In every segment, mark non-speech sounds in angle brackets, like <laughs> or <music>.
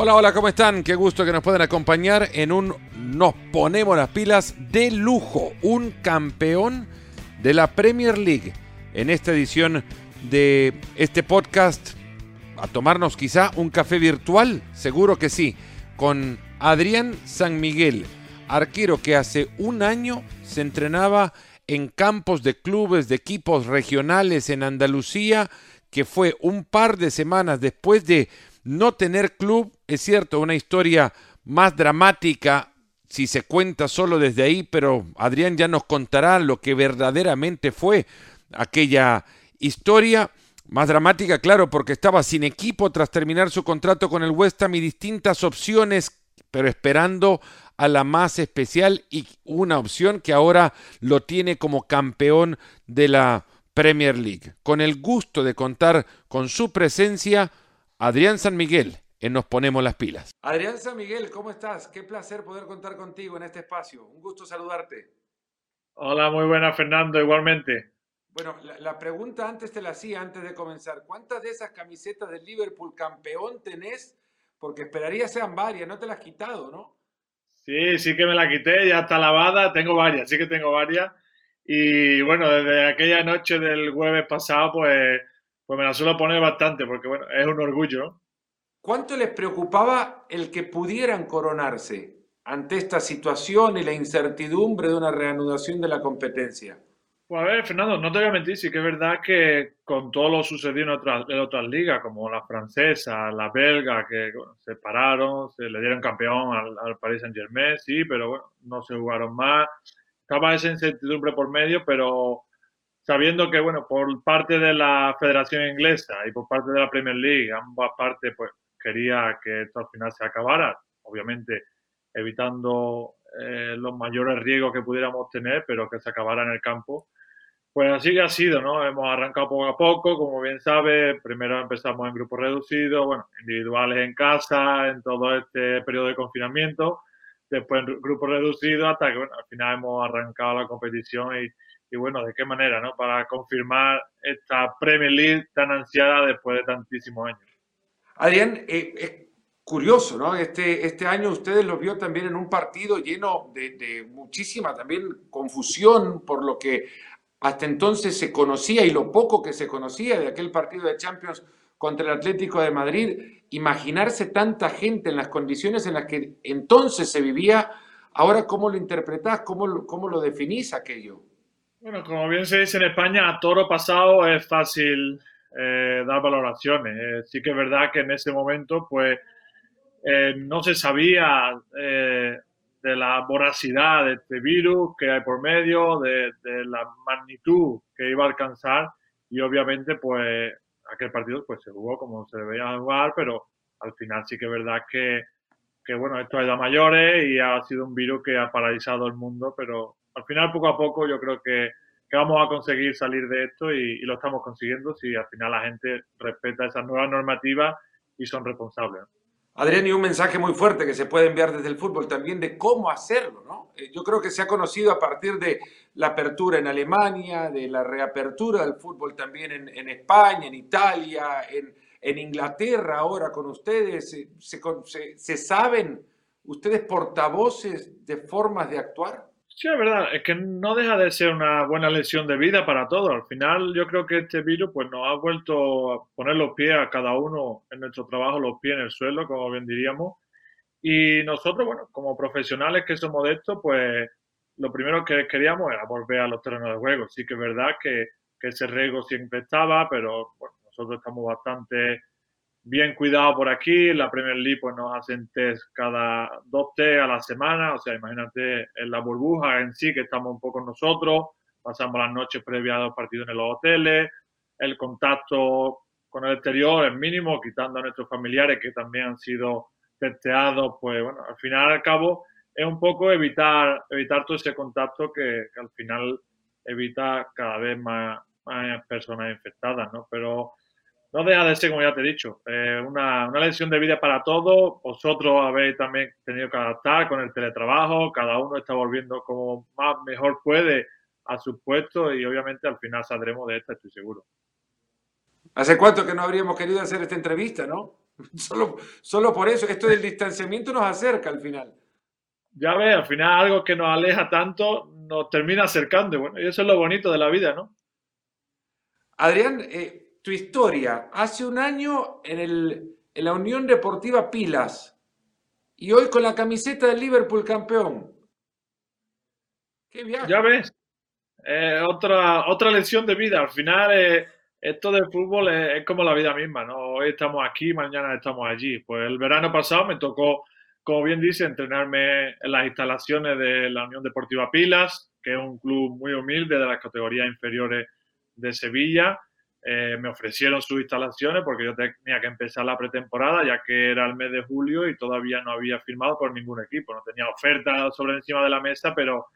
Hola, hola, ¿cómo están? Qué gusto que nos puedan acompañar en un Nos ponemos las pilas de lujo, un campeón de la Premier League en esta edición de este podcast. A tomarnos quizá un café virtual, seguro que sí, con Adrián San Miguel, arquero que hace un año se entrenaba en campos de clubes, de equipos regionales en Andalucía, que fue un par de semanas después de no tener club, es cierto, una historia más dramática si se cuenta solo desde ahí, pero Adrián ya nos contará lo que verdaderamente fue aquella historia. Más dramática, claro, porque estaba sin equipo tras terminar su contrato con el West Ham y distintas opciones, pero esperando a la más especial y una opción que ahora lo tiene como campeón de la Premier League. Con el gusto de contar con su presencia, Adrián San Miguel, en Nos Ponemos las Pilas. Adrián San Miguel, ¿cómo estás? Qué placer poder contar contigo en este espacio. Un gusto saludarte. Hola, muy buena Fernando, igualmente. Bueno, la, pregunta antes te la hacía, antes de comenzar. ¿Cuántas de esas camisetas del Liverpool campeón tenés? Porque esperaría sean varias, no te las has quitado, ¿no? Sí, sí que me la quité, ya está lavada, tengo varias, sí que tengo varias. Y bueno, desde aquella noche del jueves pasado, pues pues me la suelo poner bastante porque, bueno, es un orgullo. ¿Cuánto les preocupaba el que pudieran coronarse ante esta situación y la incertidumbre de una reanudación de la competencia? Pues a ver, Fernando, no te voy a mentir, sí que es verdad que con todo lo sucedido en otras, en otras ligas, como la francesa, la belga, que se pararon, se le dieron campeón al, al Paris Saint Germain, sí, pero bueno, no se jugaron más. Estaba esa incertidumbre por medio, pero sabiendo que, bueno, por parte de la Federación Inglesa y por parte de la Premier League, ambas partes, pues quería que esto al final se acabara, obviamente evitando eh, los mayores riesgos que pudiéramos tener, pero que se acabara en el campo. Pues así ha sido, ¿no? Hemos arrancado poco a poco, como bien sabe, primero empezamos en grupos reducidos, bueno, individuales en casa, en todo este periodo de confinamiento, después en grupos reducidos, hasta que, al final hemos arrancado la competición y, y bueno, de qué manera, ¿no? Para confirmar esta Premier League tan ansiada después de tantísimos años. Adrián, eh, es curioso, ¿no? Este, este año ustedes lo vio también en un partido lleno de, muchísima también confusión por lo que hasta entonces se conocía y lo poco que se conocía de aquel partido de Champions contra el Atlético de Madrid. Imaginarse tanta gente en las condiciones en las que entonces se vivía, ahora cómo lo interpretás, cómo, cómo lo definís aquello. Bueno, como bien se dice en España, a toro pasado es fácil eh, dar valoraciones. Eh, sí que es verdad que en ese momento, pues, eh, no se sabía de la voracidad de este virus que hay por medio, de, la magnitud que iba a alcanzar y obviamente, pues, aquel partido pues se jugó como se debía jugar, pero al final sí que es verdad que, que bueno, esto ido a mayores y ha sido un virus que ha paralizado el mundo, pero al final, poco a poco, yo creo que, vamos a conseguir salir de esto y, lo estamos consiguiendo si al final la gente respeta esas nuevas normativas y son responsables. Adrián, y un mensaje muy fuerte que se puede enviar desde el fútbol también de cómo hacerlo, ¿no? Eh, yo creo que se ha conocido a partir de la apertura en Alemania, de la reapertura del fútbol también en, España, en Italia, en, Inglaterra ahora con ustedes. Se, se saben ustedes portavoces de formas de actuar? Sí, es verdad, es que no deja de ser una buena lección de vida para todos. Al final yo creo que este virus pues nos ha vuelto a poner los pies a cada uno en nuestro trabajo, los pies en el suelo, como bien diríamos. Y nosotros, bueno, como profesionales que somos de esto, pues lo primero que queríamos era volver a los terrenos de juego. Sí que es verdad que, que ese riesgo siempre estaba, pero bueno, nosotros estamos bastante bien cuidado por aquí. La Premier League pues, nos hacen test cada dos test a la semana. O sea, imagínate en la burbuja en sí que estamos un poco nosotros. Pasamos las noches previas a los partidos en los hoteles. El contacto con el exterior es mínimo, quitando a nuestros familiares que también han sido testeados. Pues bueno, al final al cabo es un poco evitar, evitar todo ese contacto que, que al final evita cada vez más, más personas infectadas, ¿no? Pero no deja de ser, como ya te he dicho, eh, una, una lección de vida para todos. Vosotros habéis también tenido que adaptar con el teletrabajo, cada uno está volviendo como más mejor puede a su puesto y obviamente al final saldremos de esta, estoy seguro. ¿Hace cuánto que no habríamos querido hacer esta entrevista, no? <laughs> Solo, solo por eso, esto del distanciamiento nos acerca al final. Ya ves, al final algo que nos aleja tanto nos termina acercando. Bueno, y eso es lo bonito de la vida, ¿no? Adrián, eh, tu historia. Hace un año en, el, en la Unión Deportiva Pilas y hoy con la camiseta del Liverpool campeón. Ya ves, eh, otra, otra lección de vida. Al final, eh, esto del fútbol es, como la vida misma, ¿no? Hoy estamos aquí, mañana estamos allí. Pues el verano pasado me tocó, como bien dice, entrenarme en las instalaciones de la Unión Deportiva Pilas, que es un club muy humilde de las categorías inferiores de Sevilla. Eh, me ofrecieron sus instalaciones porque yo tenía que empezar la pretemporada, ya que era el mes de julio y todavía no había firmado por ningún equipo. No tenía oferta sobre encima de la mesa, pero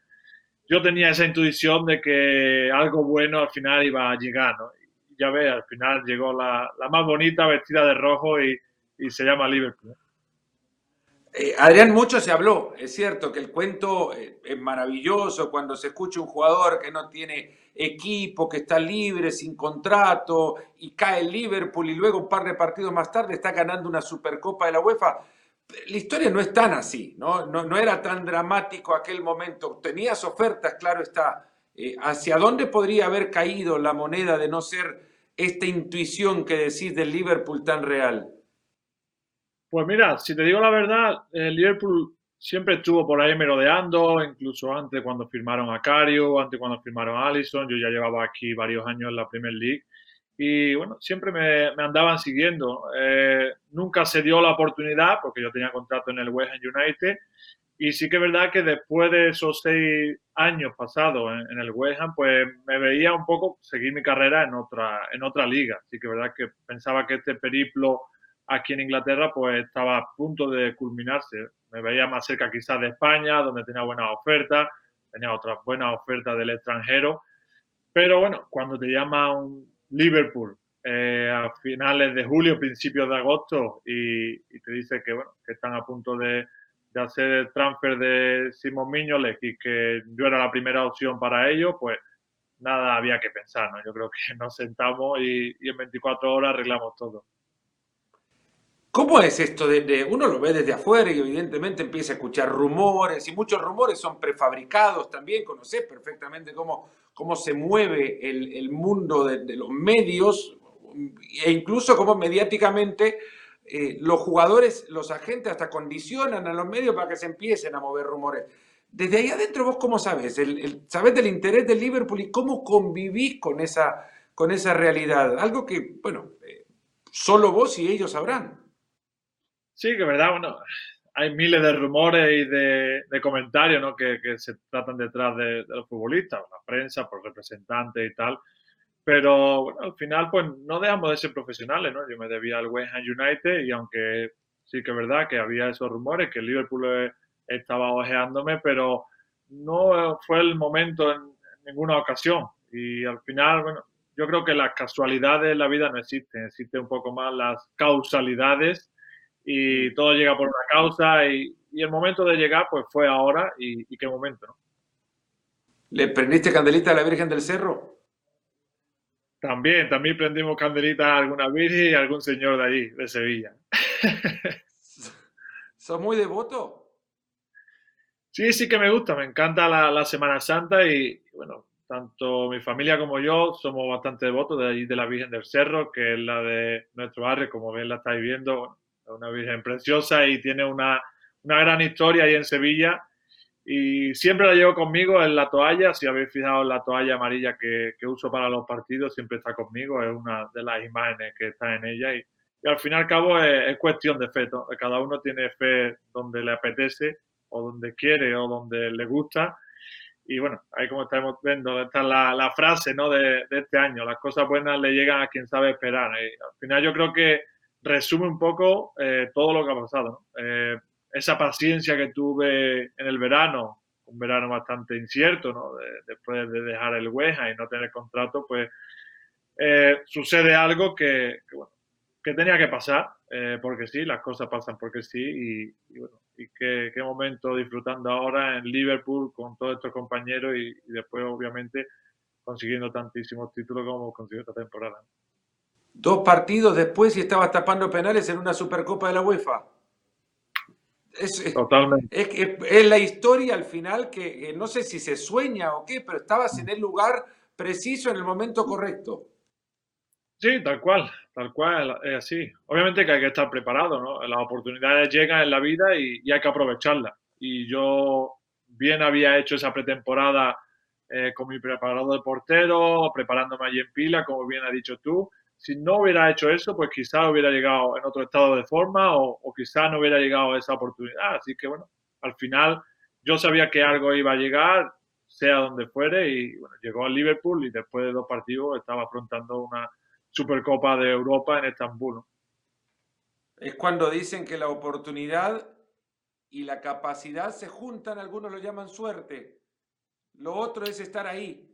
yo tenía esa intuición de que algo bueno al final iba a llegar, ¿no? ya ves, al final llegó la, más bonita vestida de rojo y, se llama Liverpool. Eh, Adrián, mucho se habló, es cierto que el cuento eh, es maravilloso cuando se escucha un jugador que no tiene equipo, que está libre, sin contrato, y cae el Liverpool y luego un par de partidos más tarde está ganando una Supercopa de la UEFA. La historia no es tan así, ¿no? Era tan dramático aquel momento. Tenías ofertas, claro está, eh, ¿hacia dónde podría haber caído la moneda de no ser esta intuición que decís del Liverpool tan real? Pues mira, si te digo la verdad, el Liverpool siempre estuvo por ahí merodeando, incluso antes cuando firmaron a Cario, antes cuando firmaron a Allison, yo ya llevaba aquí varios años en la Premier League y bueno, siempre me, andaban siguiendo. Eh, nunca se dio la oportunidad porque yo tenía contrato en el West Ham United y sí que es verdad que después de esos seis años pasados en, el West Ham, pues me veía un poco seguir mi carrera en otra, en otra liga. Así que es verdad que pensaba que este periplo aquí en Inglaterra pues estaba a punto de culminarse. Me veía más cerca quizás de España, donde tenía buenas ofertas, tenía otras buenas ofertas del extranjero. Pero bueno, cuando te llama un Liverpool eh, a finales de julio, principios de agosto y, te dice que, bueno, que están a punto de hacer el transfer de Simón Miñoles y que yo era la primera opción para ello, pues nada había que pensar, ¿no? Yo creo que <laughs> nos sentamos y, en 24 horas arreglamos todo. ¿Cómo es esto? De, uno lo ve desde afuera y evidentemente empieza a escuchar rumores y muchos rumores son prefabricados también. Conoces perfectamente cómo, cómo se mueve el, el mundo de, de, los medios e incluso cómo mediáticamente eh, los jugadores, los agentes hasta condicionan a los medios para que se empiecen a mover rumores. Desde ahí adentro, ¿vos cómo sabes? El, ¿Sabés del interés del Liverpool y cómo convivís con esa, con esa realidad? Algo que, bueno, eh, solo vos y ellos sabrán. Sí, que verdad, bueno, hay miles de rumores y de, comentarios ¿no? que, se tratan detrás de, de los futbolistas, la prensa, por representantes y tal. Pero bueno, al final, pues no dejamos de ser profesionales, ¿no? Yo me debía al West Ham United y aunque sí que es verdad que había esos rumores, que el Liverpool estaba ojeándome, pero no fue el momento en, ninguna ocasión. Y al final, bueno, yo creo que las casualidades en la vida no existen, existen un poco más las causalidades y todo llega por una causa y, el momento de llegar pues fue ahora y, y qué momento, ¿no? ¿Le prendiste candelita a la Virgen del Cerro? También, también prendimos candelitas a alguna virgen y a algún señor de allí, de Sevilla. <laughs> ¿Sos muy devoto? Sí, sí que me gusta, me encanta la, Semana Santa y, bueno, tanto mi familia como yo somos bastante devotos de allí de la Virgen del Cerro, que es la de nuestro barrio, como ven la estáis viendo, una Virgen preciosa y tiene una, una gran historia ahí en Sevilla y siempre la llevo conmigo en la toalla. Si habéis fijado en la toalla amarilla que, que, uso para los partidos, siempre está conmigo. Es una de las imágenes que está en ella. Y, y al fin y al cabo es, cuestión de fe. Cada uno tiene fe donde le apetece, o donde quiere, o donde le gusta. Y bueno, ahí como estamos viendo, está la, la frase ¿no? de, de, este año: las cosas buenas le llegan a quien sabe esperar. Y al final, yo creo que resume un poco eh, todo lo que ha pasado. Eh, esa paciencia que tuve en el verano, un verano bastante incierto, ¿no? después de dejar el Hueja y no tener contrato, pues eh, sucede algo que, bueno, que tenía que pasar, porque sí, las cosas pasan porque sí, y, bueno, y qué, momento disfrutando ahora en Liverpool con todos estos compañeros y, después, obviamente, consiguiendo tantísimos títulos como consiguió esta temporada. Dos partidos después y estabas tapando penales en una Supercopa de la UEFA. Es, Totalmente. Es, la historia al final que, no sé si se sueña o qué, pero estabas en el lugar preciso en el momento correcto. Sí, tal cual, tal cual, es así. Obviamente que hay que estar preparado, ¿no? Las oportunidades llegan en la vida y, y hay que aprovecharlas. Y yo bien había hecho esa pretemporada eh, con mi preparador de portero, preparándome allí en pila, como bien has dicho tú. Si no hubiera hecho eso, pues quizás hubiera llegado en otro estado de forma o, o quizás no hubiera llegado a esa oportunidad. Así que bueno, al final yo sabía que algo iba a llegar, sea donde fuere, y bueno, llegó al Liverpool y después de dos partidos estaba afrontando una Supercopa de Europa en Estambul. Es cuando dicen que la oportunidad y la capacidad se juntan, algunos lo llaman suerte. Lo otro es estar ahí.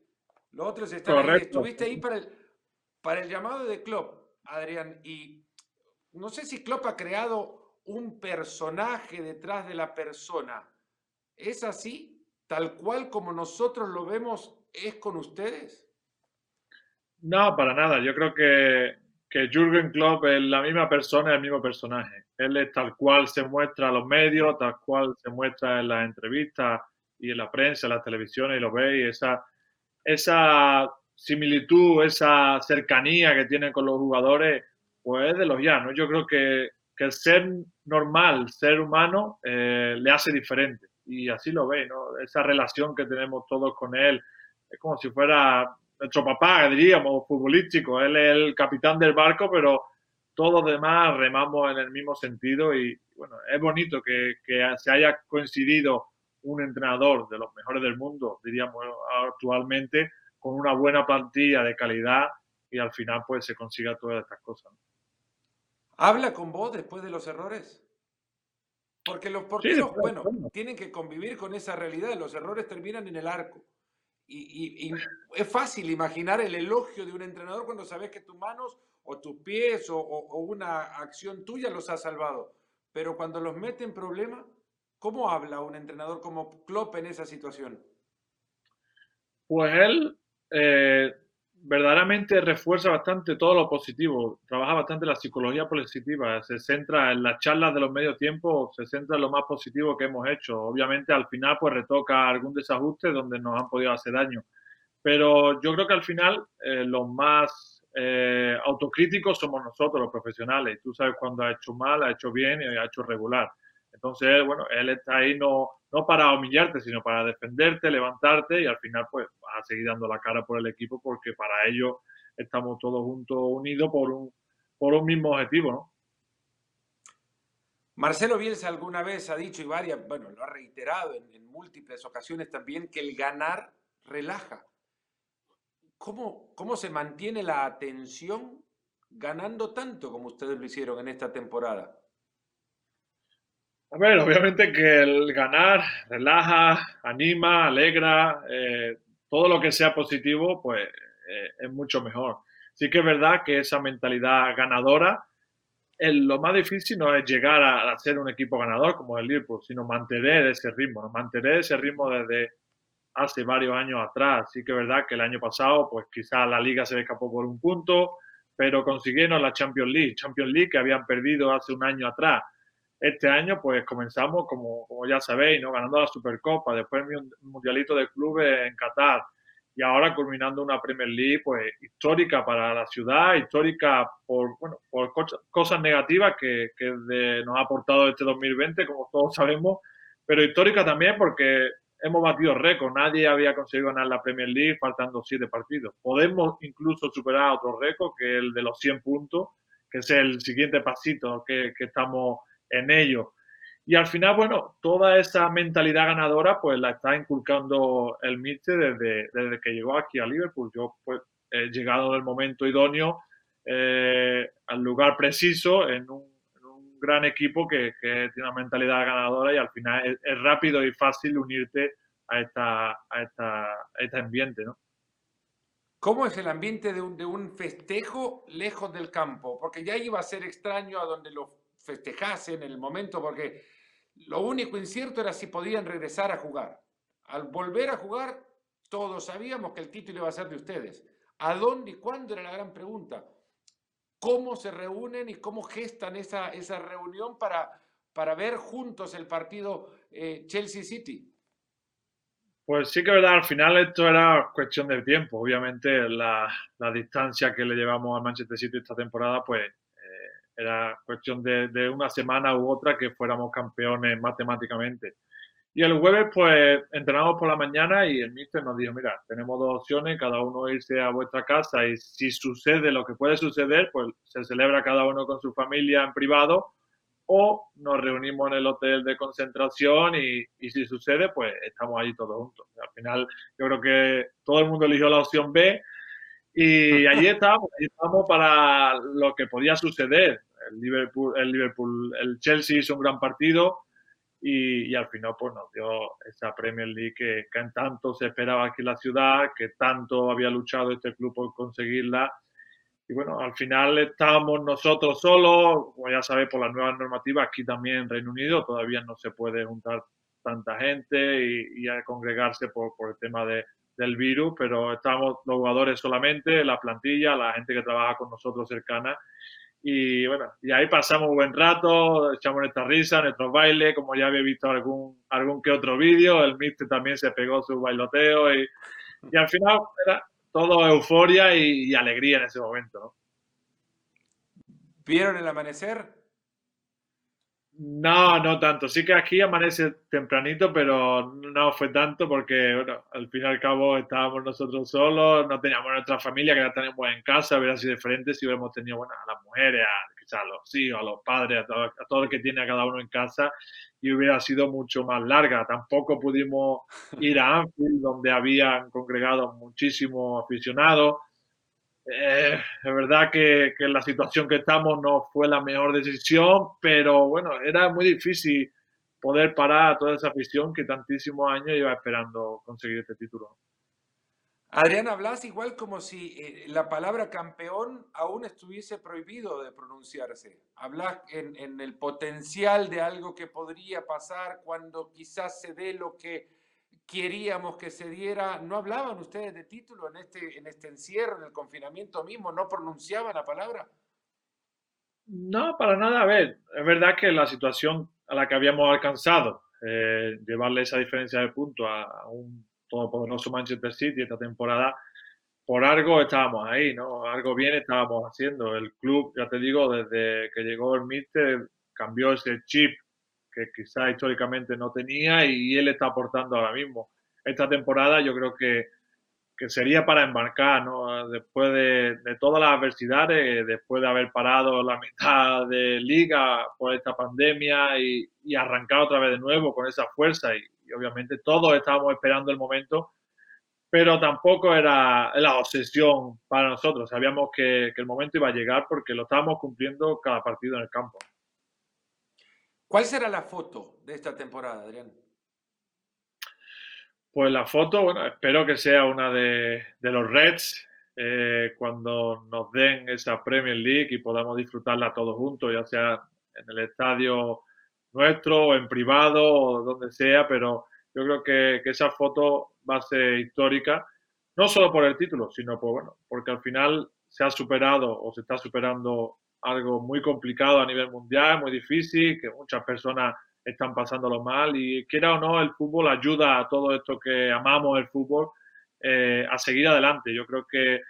Lo otro es estar ahí. Estuviste ahí para el, para el llamado de Klopp, Adrián, y no sé si Klopp ha creado un personaje detrás de la persona. ¿Es así? Tal cual como nosotros lo vemos, ¿es con ustedes? No, para nada. Yo creo que, que Jürgen Klopp es la misma persona, el mismo personaje. Él es tal cual se muestra a los medios, tal cual se muestra en las entrevistas y en la prensa, en las televisiones, y lo veis, esa, esa similitud, esa cercanía que tiene con los jugadores, pues es de los llanos. Yo creo que, que el ser normal, ser humano, eh, le hace diferente. Y así lo veis, ¿no? Esa relación que tenemos todos con él, es como si fuera nuestro papá, diríamos, futbolístico. Él es el capitán del barco, pero todos los demás remamos en el mismo sentido y bueno, es bonito que, que se haya coincidido un entrenador de los mejores del mundo, diríamos actualmente, con una buena plantilla de calidad y al final pues se consiga todas estas cosas. ¿Habla con vos después de los errores? Porque los porteros, bueno, tienen que convivir con esa realidad, los errores terminan en el arco. Y, es fácil imaginar el elogio de un entrenador cuando sabes que tus manos o tus pies o, o una acción tuya los ha salvado. Pero cuando los mete en problemas, ¿Cómo habla un entrenador como Klopp en esa situación? Pues él eh, verdaderamente refuerza bastante todo lo positivo, trabaja bastante la psicología positiva, se centra en las charlas de los medios tiempos, se centra en lo más positivo que hemos hecho. Obviamente al final pues retoca algún desajuste donde nos han podido hacer daño, pero yo creo que al final eh, los más eh, autocríticos somos nosotros, los profesionales. Tú sabes cuando ha hecho mal, ha hecho bien y ha hecho regular. Entonces, bueno, él está ahí no, no para humillarte, sino para defenderte, levantarte y al final pues a seguir dando la cara por el equipo porque para ello estamos todos juntos unidos por un, por un mismo objetivo, ¿no? Marcelo Bielsa alguna vez ha dicho y varias, bueno, lo ha reiterado en, en múltiples ocasiones también, que el ganar relaja. ¿Cómo, ¿Cómo se mantiene la atención ganando tanto como ustedes lo hicieron en esta temporada? A ver, obviamente que el ganar relaja, anima, alegra, eh, todo lo que sea positivo, pues eh, es mucho mejor. Sí que es verdad que esa mentalidad ganadora, lo más difícil no es llegar a, ser un equipo ganador como el Liverpool, sino mantener ese ritmo, mantener ese ritmo desde hace varios años atrás. Sí que es verdad que el año pasado, pues quizás la liga se escapó por un punto, pero consiguieron la Champions League, Champions League que habían perdido hace un año atrás. Este año, pues comenzamos, como, ya sabéis, ¿no? ganando la Supercopa, después el Mundialito de Clubes en Qatar y ahora culminando una Premier League pues histórica para la ciudad, histórica por, bueno, por cosas negativas que, nos ha aportado este 2020, como todos sabemos, pero histórica también porque hemos batido récord. Nadie había conseguido ganar la Premier League faltando siete partidos. Podemos incluso superar otro récord, que es el de los 100 puntos, que es el siguiente pasito que estamos en ello. Y al final, bueno, toda esa mentalidad ganadora pues la está inculcando el Mister desde, desde que llegó aquí a Liverpool. Yo pues he llegado el momento idóneo eh, al lugar preciso en un, gran equipo que, que, tiene una mentalidad ganadora y al final es, rápido y fácil unirte a, esta, a, esta, a este ambiente, ¿no? ¿Cómo es el ambiente de un, de un festejo lejos del campo? Porque ya iba a ser extraño a donde los festejasen en el momento, porque lo único incierto era si podían regresar a jugar. Al volver a jugar, todos sabíamos que el título iba a ser de ustedes. ¿A dónde y cuándo era la gran pregunta? cómo se reúnen y cómo gestan esa, esa reunión para, para ver juntos el partido eh, Chelsea City. Pues sí que verdad, al final esto era cuestión de tiempo. Obviamente la, la distancia que le llevamos a Manchester City esta temporada, pues era cuestión de, de, una semana u otra que fuéramos campeones matemáticamente. Y el jueves, pues, entrenamos por la mañana y el míster nos dijo, mira, tenemos dos opciones, cada uno irse a vuestra casa y si sucede lo que puede suceder, pues se celebra cada uno con su familia en privado o nos reunimos en el hotel de concentración y, y si sucede, pues estamos allí todos juntos. Al final, yo creo que todo el mundo eligió la opción B y allí <laughs> estábamos, allí estábamos para lo que podía suceder. El Liverpool, el Liverpool, el Chelsea hizo un gran partido y, al final pues nos dio esa Premier League que, tanto se esperaba aquí en la ciudad, que tanto había luchado este club por conseguirla y bueno, al final estábamos nosotros solos, como ya sabéis, por las nuevas normativas, aquí también en Reino Unido todavía no se puede juntar tanta gente y, congregarse por, por el tema de, del virus, pero estábamos los jugadores solamente, la plantilla, la gente que trabaja con nosotros cercana. Y bueno, y ahí pasamos un buen rato, echamos nuestra risa, nuestros bailes, como ya había visto algún, algún que otro vídeo, el Mister también se pegó su bailoteo y, y al final era, todo euforia y, y, alegría en ese momento. ¿no? ¿Vieron el amanecer? No, no tanto. Sí que aquí amanece tempranito, pero no fue tanto porque, bueno, al fin y al cabo estábamos nosotros solos, no teníamos nuestra familia que la tenemos en casa, hubiera sido diferente si hubiéramos tenido, bueno, a las mujeres, a, quizás a los hijos, a los padres, a todo, a todo el que tiene a cada uno en casa y hubiera sido mucho más larga. Tampoco pudimos ir a Anfield, donde habían congregado muchísimos aficionados. Eh, es verdad que, que, la situación que estamos no fue la mejor decisión, pero bueno, era muy difícil poder parar a toda esa afición que tantísimos años iba esperando conseguir este título. Adrián, hablas igual como si eh, la palabra campeón aún estuviese prohibido de pronunciarse. Hablas en, en, el potencial de algo que podría pasar cuando quizás se dé lo que queríamos que se diera. ¿No hablaban ustedes de título en este, en este encierro, en el confinamiento mismo? ¿No pronunciaban la palabra? No, para nada. A ver, es verdad que la situación a la que habíamos alcanzado, eh, llevarle esa diferencia de puntos a, a un todopoderoso Manchester City esta temporada, por algo estábamos ahí, ¿no? Algo bien estábamos haciendo. El club, ya te digo, desde que llegó el Mister, cambió ese chip que quizás históricamente no tenía y él está aportando ahora mismo. Esta temporada yo creo que, que sería para embarcar, ¿no? Después de, todas las adversidades, después de haber parado la mitad de liga por esta pandemia y, y arrancar otra vez de nuevo con esa fuerza y, obviamente todos estábamos esperando el momento, pero tampoco era la obsesión para nosotros. Sabíamos que, el momento iba a llegar porque lo estábamos cumpliendo cada partido en el campo. ¿Cuál será la foto de esta temporada, Adrián? Pues la foto, bueno, espero que sea una de, los Reds, eh, cuando nos den esa Premier League y podamos disfrutarla todos juntos, ya sea en el estadio nuestro o en privado o donde sea, pero yo creo que, que, esa foto va a ser histórica, no solo por el título, sino por, bueno, porque al final se ha superado o se está superando algo muy complicado a nivel mundial, muy difícil, que muchas personas están pasándolo mal y quiera o no, el fútbol ayuda a todo esto que amamos el fútbol eh, a seguir adelante. Yo creo que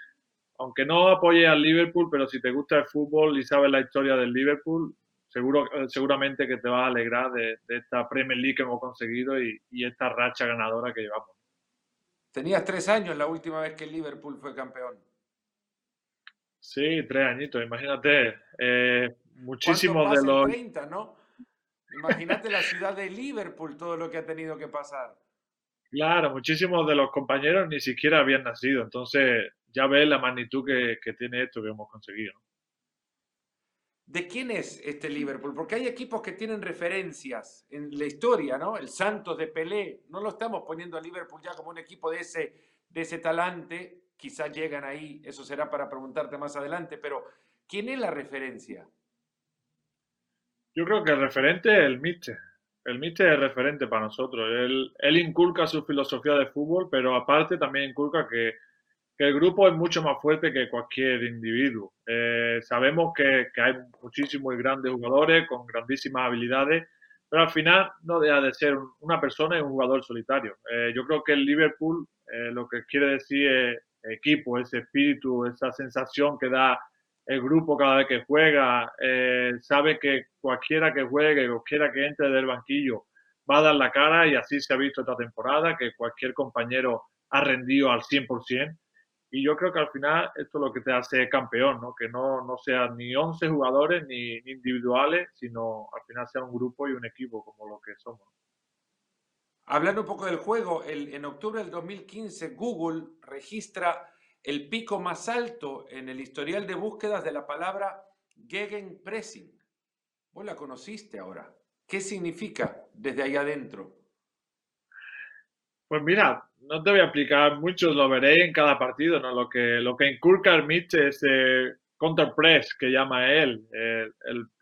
aunque no apoye al Liverpool, pero si te gusta el fútbol y sabes la historia del Liverpool, seguro, eh, seguramente que te va a alegrar de, de, esta Premier League que hemos conseguido y, y, esta racha ganadora que llevamos. Tenías tres años la última vez que el Liverpool fue campeón. Sí, tres añitos, imagínate. Eh, muchísimos de los. 30, ¿no? Imagínate la ciudad de Liverpool, todo lo que ha tenido que pasar. Claro, muchísimos de los compañeros ni siquiera habían nacido, entonces ya ves la magnitud que, que tiene esto que hemos conseguido. ¿De quién es este Liverpool? Porque hay equipos que tienen referencias en la historia, ¿no? El Santos de Pelé, no lo estamos poniendo a Liverpool ya como un equipo de ese, de ese talante, quizás llegan ahí, eso será para preguntarte más adelante, pero ¿quién es la referencia? Yo creo que el referente es el Mister. El Mister es referente para nosotros. Él, inculca su filosofía de fútbol, pero aparte también inculca que, que el grupo es mucho más fuerte que cualquier individuo. Eh, sabemos que, que, hay muchísimos y grandes jugadores con grandísimas habilidades, pero al final no deja de ser una persona y un jugador solitario. Eh, yo creo que el Liverpool eh, lo que quiere decir es equipo, ese espíritu, esa sensación que da el grupo cada vez que juega, sabe que cualquiera que juegue, cualquiera que entre del banquillo, va a dar la cara y así se ha visto esta temporada, que cualquier compañero ha rendido al 100%. Y yo creo que al final esto es lo que te hace campeón, ¿no? que no, no sean ni 11 jugadores ni, individuales, sino al final sea un grupo y un equipo como lo que somos. Hablando un poco del juego, el, en octubre del 2015 Google registra el pico más alto en el historial de búsquedas de la palabra Gegenpressing. Vos la conociste ahora. ¿Qué significa desde ahí adentro? Pues mira, no te voy a explicar mucho, lo veréis en cada partido, ¿no? Lo que, lo que inculca el Mitch es eh, counter press, que llama él,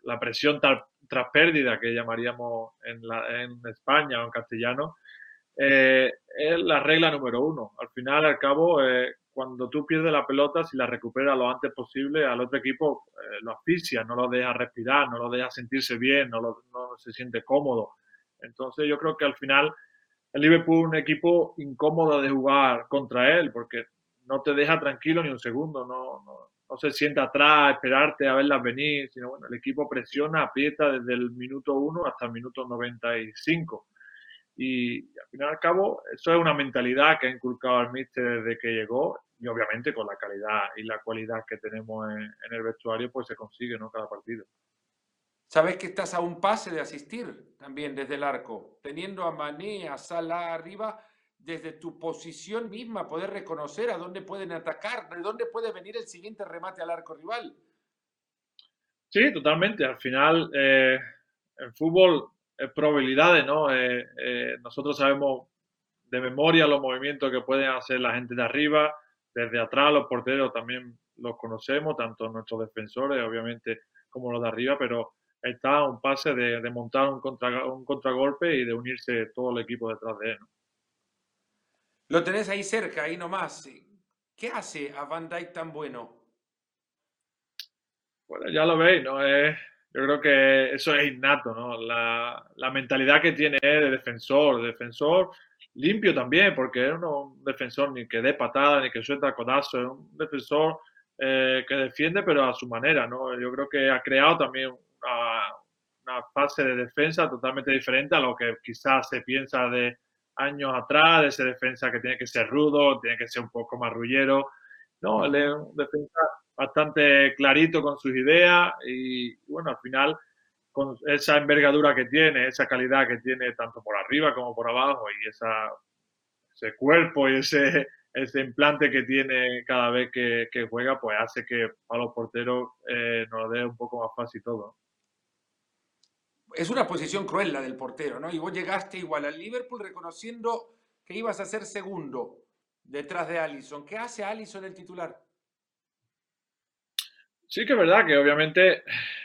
la presión tras pérdida, que llamaríamos en, España o en castellano, eh, es la regla número uno. Al final, al cabo, eh, cuando tú pierdes la pelota, si la recuperas lo antes posible, al otro equipo eh, lo asfixia, no lo deja respirar, no lo deja sentirse bien, no, no se siente cómodo. Entonces yo creo que al final el Liverpool es un equipo incómodo de jugar contra él porque no te deja tranquilo ni un segundo, no, no, no se sienta atrás, esperarte a verlas venir, sino bueno, el equipo presiona, aprieta desde el minuto 1 hasta el minuto 95. Y, al final y al cabo, eso es una mentalidad que ha inculcado al míster desde que llegó y obviamente con la calidad y la cualidad que tenemos en, el vestuario, pues se consigue ¿no? cada partido. Sabes que estás a un pase de asistir también desde el arco, teniendo a Mané, a Salah arriba, desde tu posición misma, poder reconocer a dónde pueden atacar, de dónde puede venir el siguiente remate al arco rival. Sí, totalmente. Al final, eh, en fútbol es probabilidades, ¿no? Eh, eh, nosotros sabemos de memoria los movimientos que pueden hacer la gente de arriba, desde atrás los porteros también los conocemos, tanto nuestros defensores, obviamente, como los de arriba, pero está un pase de, montar un, contra, un contragolpe y de unirse todo el equipo detrás de él. Lo tenés ahí cerca, ahí nomás. ¿Qué hace a Van Dijk tan bueno? Bueno, ya lo veis, ¿no? yo creo que eso es innato, ¿no? La, mentalidad que tiene de defensor, defensor limpio también, porque es un defensor ni que dé patada, ni que suelta codazo, es un defensor eh, que defiende, pero a su manera, ¿no? Yo creo que ha creado también una, fase de defensa totalmente diferente a lo que quizás se piensa de años atrás, ese defensa que tiene que ser rudo, tiene que ser un poco más rullero. No, él es un defensa bastante clarito con sus ideas y bueno, al final con esa envergadura que tiene, esa calidad que tiene tanto por arriba como por abajo y ese cuerpo y ese, ese implante que tiene cada vez que, juega, pues hace que a los porteros eh, nos dé un poco más fácil todo es una posición cruel la del portero, ¿no? Y vos llegaste igual al Liverpool reconociendo que ibas a ser segundo detrás de Allison. ¿Qué hace Allison el titular? Sí que es verdad que obviamente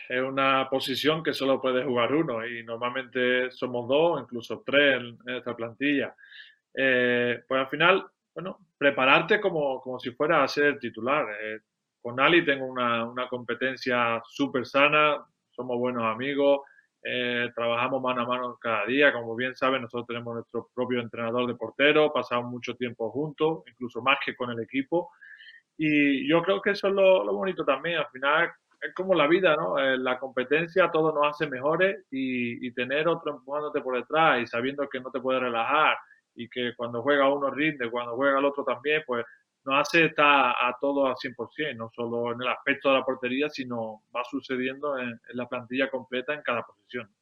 es una posición que solo puede jugar uno y normalmente somos dos, incluso tres en, esta plantilla. Eh, pues al final, bueno, prepararte como, como si fuera a ser titular. Eh, con Ali tengo una, una competencia súper sana, somos buenos amigos, eh, trabajamos mano a mano cada día. Como bien saben, nosotros tenemos nuestro propio entrenador de portero, pasamos mucho tiempo juntos, incluso más que con el equipo. Y yo creo que eso es lo, bonito también. Al final es como la vida, ¿no? Eh, la competencia todo nos hace mejores y, y, tener otro empujándote por detrás y sabiendo que no te puedes relajar y que cuando juega uno rinde, cuando juega el otro también, pues no hace estar a todo al 100%, no solo en el aspecto de la portería, sino va sucediendo en, la plantilla completa en cada posición.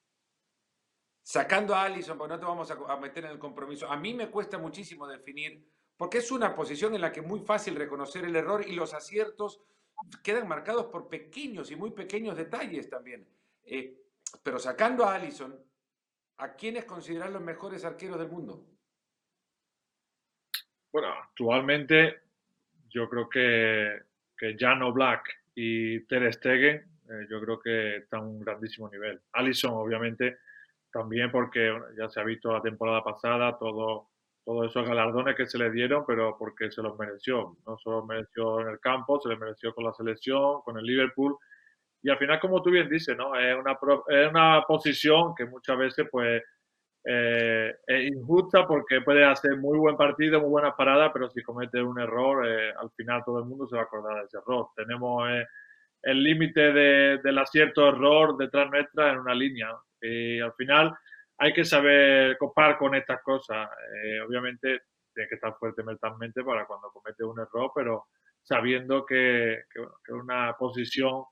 Sacando a Allison, porque no te vamos a, meter en el compromiso, a mí me cuesta muchísimo definir, porque es una posición en la que es muy fácil reconocer el error y los aciertos quedan marcados por pequeños y muy pequeños detalles también. Eh, pero sacando a Allison, ¿a quiénes consideran los mejores arqueros del mundo? Bueno, actualmente yo creo que, que Jan Black y Ter Stegen, eh, yo creo que están a un grandísimo nivel. Allison, obviamente, también porque ya se ha visto la temporada pasada, todo todos esos galardones que se le dieron, pero porque se los mereció. No solo mereció en el campo, se le mereció con la selección, con el Liverpool. Y al final, como tú bien dices, ¿no? es, una, es una posición que muchas veces pues, eh, es injusta porque puede hacer muy buen partido, muy buenas paradas, pero si comete un error, eh, al final todo el mundo se va a acordar de ese error. Tenemos eh, el límite de, del acierto-error detrás nuestra en una línea. Y al final hay que saber copar con estas cosas. obviamente tiene que estar fuerte mentalmente para cuando comete un error, pero sabiendo que una posición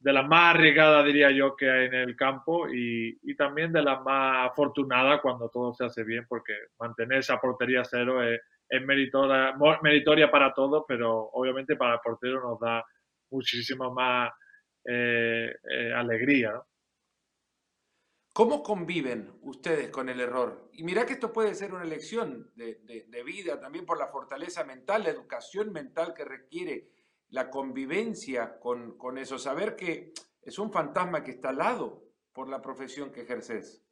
de las más arriesgadas, diría yo, que hay en el campo y, y, también de las más afortunadas cuando todo se hace bien, porque mantener esa portería cero es, meritoria, meritoria, para todos, pero obviamente para el portero nos da muchísima más eh, eh, alegría. ¿Cómo conviven ustedes con el error? Y mira que esto puede ser una lección de, de vida, también por la fortaleza mental, la educación mental que requiere la convivencia con, con, eso, saber que es un fantasma que está al lado por la profesión que ejerces.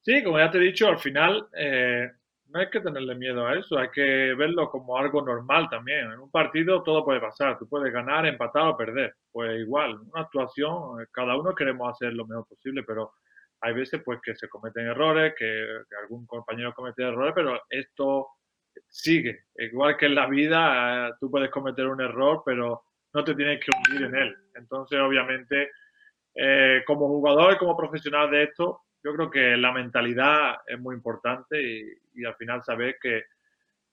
Sí, como ya te he dicho, al final eh, no hay que tenerle miedo a eso, hay que verlo como algo normal también. En un partido todo puede pasar, tú puedes ganar, empatar o perder. Pues igual, una actuación, eh, cada uno queremos hacer lo mejor posible, pero hay veces pues que se cometen errores, que, que algún compañero comete errores, pero esto sigue. Igual que en la vida, eh, tú puedes cometer un error, pero no te tienes que hundir en él. Entonces, obviamente, eh, como jugador y como profesional de esto, yo creo que la mentalidad es muy importante y, al final saber que,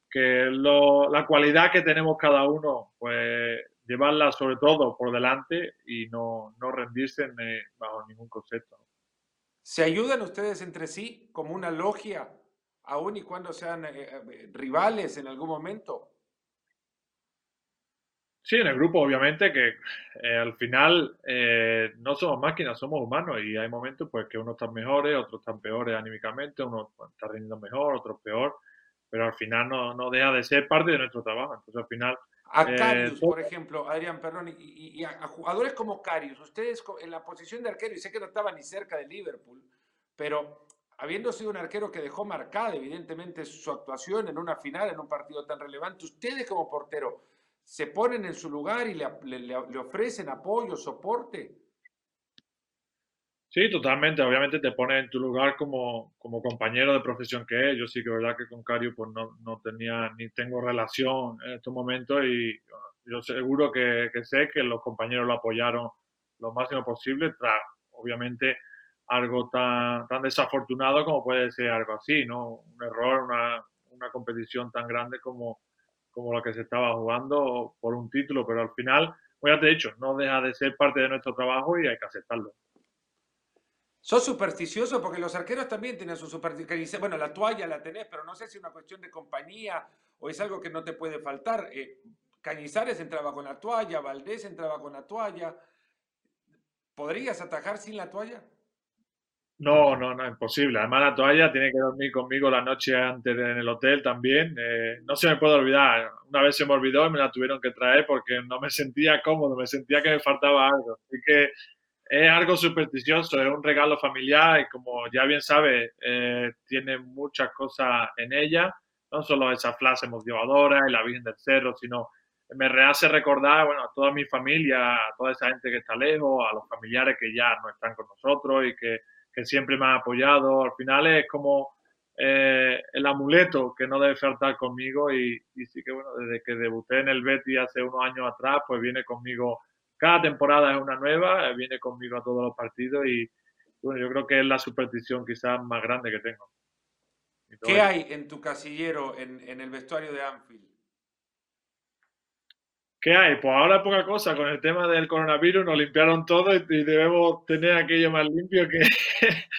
que la cualidad que tenemos cada uno, pues llevarla sobre todo por delante y no, no rendirse bajo ningún concepto. ¿Se ayudan ustedes entre sí como una logia aun y cuando sean eh, eh, rivales en algún momento? Sí, en el grupo obviamente que eh, al final no somos máquinas, somos humanos y hay momentos pues que unos están mejores, otros están peores anímicamente, uno está rindiendo mejor, otro peor, pero al final no, no deja de ser parte de nuestro trabajo. Entonces al final... A Carius, por ejemplo, Adrián, perdón, y, y, a jugadores como Carius, ustedes en la posición de arquero, y sé que no estaban ni cerca de Liverpool, pero habiendo sido un arquero que dejó marcada evidentemente su actuación en una final, en un partido tan relevante, ustedes como portero se ponen en su lugar y le, ofrecen apoyo, soporte. Sí, totalmente. Obviamente te pones en tu lugar como, como compañero de profesión que es. Yo sí que verdad que con Cario pues no, no tenía ni tengo relación en estos momentos y yo seguro que, que sé que los compañeros lo apoyaron lo máximo posible, tras obviamente algo tan, tan desafortunado como puede ser algo así, ¿no? Un error, una, una competición tan grande como, como la que se estaba jugando por un título, pero al final, pues ya te he dicho, no deja de ser parte de nuestro trabajo y hay que aceptarlo. ¿Sos supersticioso? Porque los arqueros también tienen su superstición. Bueno, la toalla la tenés, pero no sé si es una cuestión de compañía o es algo que no te puede faltar. Eh, Cañizares entraba con la toalla, Valdés entraba con la toalla. ¿Podrías atajar sin la toalla? No, no, no, imposible. Además, la toalla tiene que dormir conmigo la noche antes en el hotel también. Eh, no se me puede olvidar. Una vez se me olvidó y me la tuvieron que traer porque no me sentía cómodo, me sentía que me faltaba algo. Así que es algo supersticioso, es un regalo familiar y como ya bien sabe, eh, tiene muchas cosas en ella. No solo esa frase motivadora y la Virgen del Cerro, sino me hace recordar bueno, a toda mi familia, a toda esa gente que está lejos, a los familiares que ya no están con nosotros y que que siempre me ha apoyado. Al final es como eh, el amuleto que no debe faltar conmigo y, sí que bueno, desde que debuté en el Betty hace unos años atrás, pues viene conmigo, cada temporada es una nueva, eh, viene conmigo a todos los partidos y bueno, yo creo que es la superstición quizás más grande que tengo. ¿Qué hay en tu casillero en, en el vestuario de Anfield? ¿Qué hay? Pues ahora poca cosa. Con el tema del coronavirus nos limpiaron todo y, debemos tener aquello más limpio que... <laughs>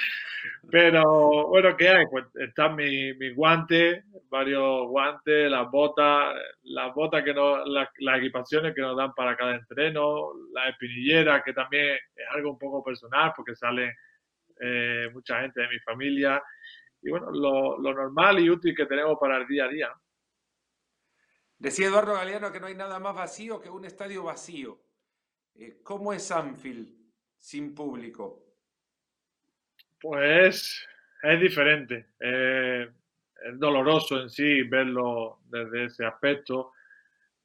Pero bueno, ¿qué hay? Pues están mis mi guantes, varios guantes, las botas, las botas que nos, las, equipaciones que nos dan para cada entreno, las espinilleras, que también es algo un poco personal porque sale eh, mucha gente de mi familia. Y bueno, lo, lo normal y útil que tenemos para el día a día. Decía Eduardo Galeano que no hay nada más vacío que un estadio vacío. Eh, ¿Cómo es Anfield sin público? Pues es diferente. es doloroso en sí verlo desde ese aspecto,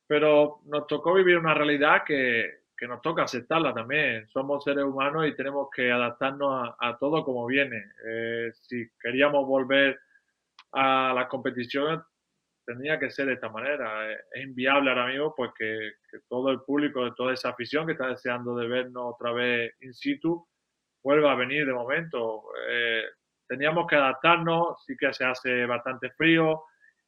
pero nos tocó vivir una realidad que, que nos toca aceptarla también. Somos seres humanos y tenemos que adaptarnos a, todo como viene. Eh, si queríamos volver a las competiciones, tendría que ser de esta manera. Es inviable ahora mismo pues que, todo el público, de toda esa afición que está deseando de vernos otra vez in situ, vuelva a venir de momento. Eh, teníamos que adaptarnos, sí que se hace bastante frío,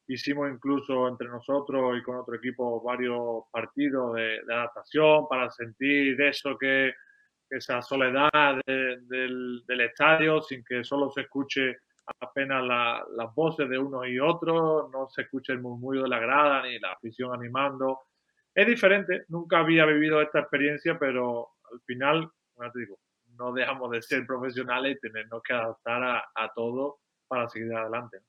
Hicimos incluso entre nosotros y con otro equipo varios partidos de, adaptación para sentir eso que esa soledad del, estadio sin que solo se escuche apenas las voces de uno y otro, no se escuche el murmullo de la grada ni la afición animando. Es diferente, nunca había vivido esta experiencia, pero al final, como te digo, no dejamos de ser profesionales y tenernos que adaptar a, todo para seguir adelante.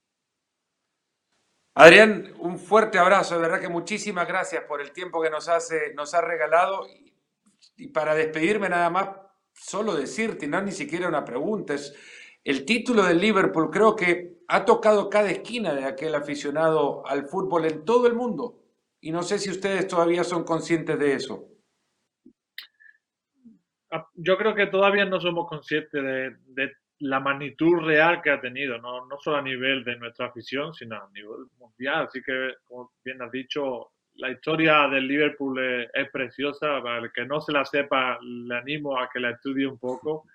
Adrián, un fuerte abrazo, de verdad que muchísimas gracias por el tiempo que nos, hace, nos ha regalado. Y, para despedirme nada más, solo decirte, no ni siquiera una pregunta, es el título del Liverpool creo que ha tocado cada esquina de aquel aficionado al fútbol en todo el mundo. Y no sé si ustedes todavía son conscientes de eso. Ah, yo creo que todavía no somos conscientes de, la magnitud real que ha tenido, no, no solo a nivel de nuestra afición, sino a nivel mundial. Así que, como bien has dicho, la historia del Liverpool es, preciosa. Para el que no se la sepa, le animo a que la estudie un poco.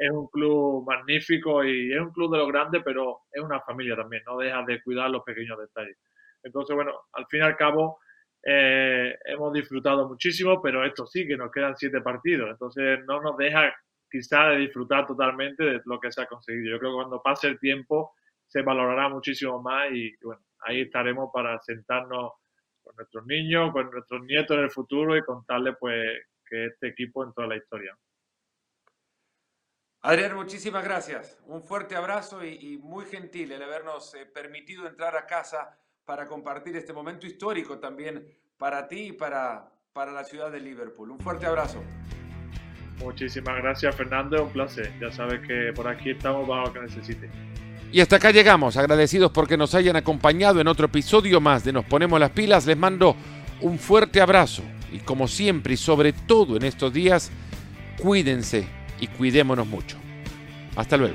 Es un club magnífico y es un club de los grandes, pero es una familia también, no deja de cuidar los pequeños detalles. Entonces, bueno, al fin y al cabo, eh, hemos disfrutado muchísimo, pero esto sí, que nos quedan siete partidos. Entonces, no nos deja quizá de disfrutar totalmente de lo que se ha conseguido. Yo creo que cuando pase el tiempo se valorará muchísimo más y bueno, ahí estaremos para sentarnos con nuestros niños, con nuestros nietos en el futuro y contarles pues que este equipo en la historia. Adrián, muchísimas gracias. Un fuerte abrazo y, muy gentil el habernos eh, permitido entrar a casa para compartir este momento histórico también para ti y para, para la ciudad de Liverpool. Un fuerte abrazo. Muchísimas gracias, Fernando. Un placer. Ya sabes que por aquí estamos para lo que necesite. Y hasta acá llegamos, agradecidos porque nos hayan acompañado en otro episodio más de Nos Ponemos las Pilas. Les mando un fuerte abrazo y como siempre y sobre todo en estos días, cuídense y cuidémonos mucho. Hasta luego.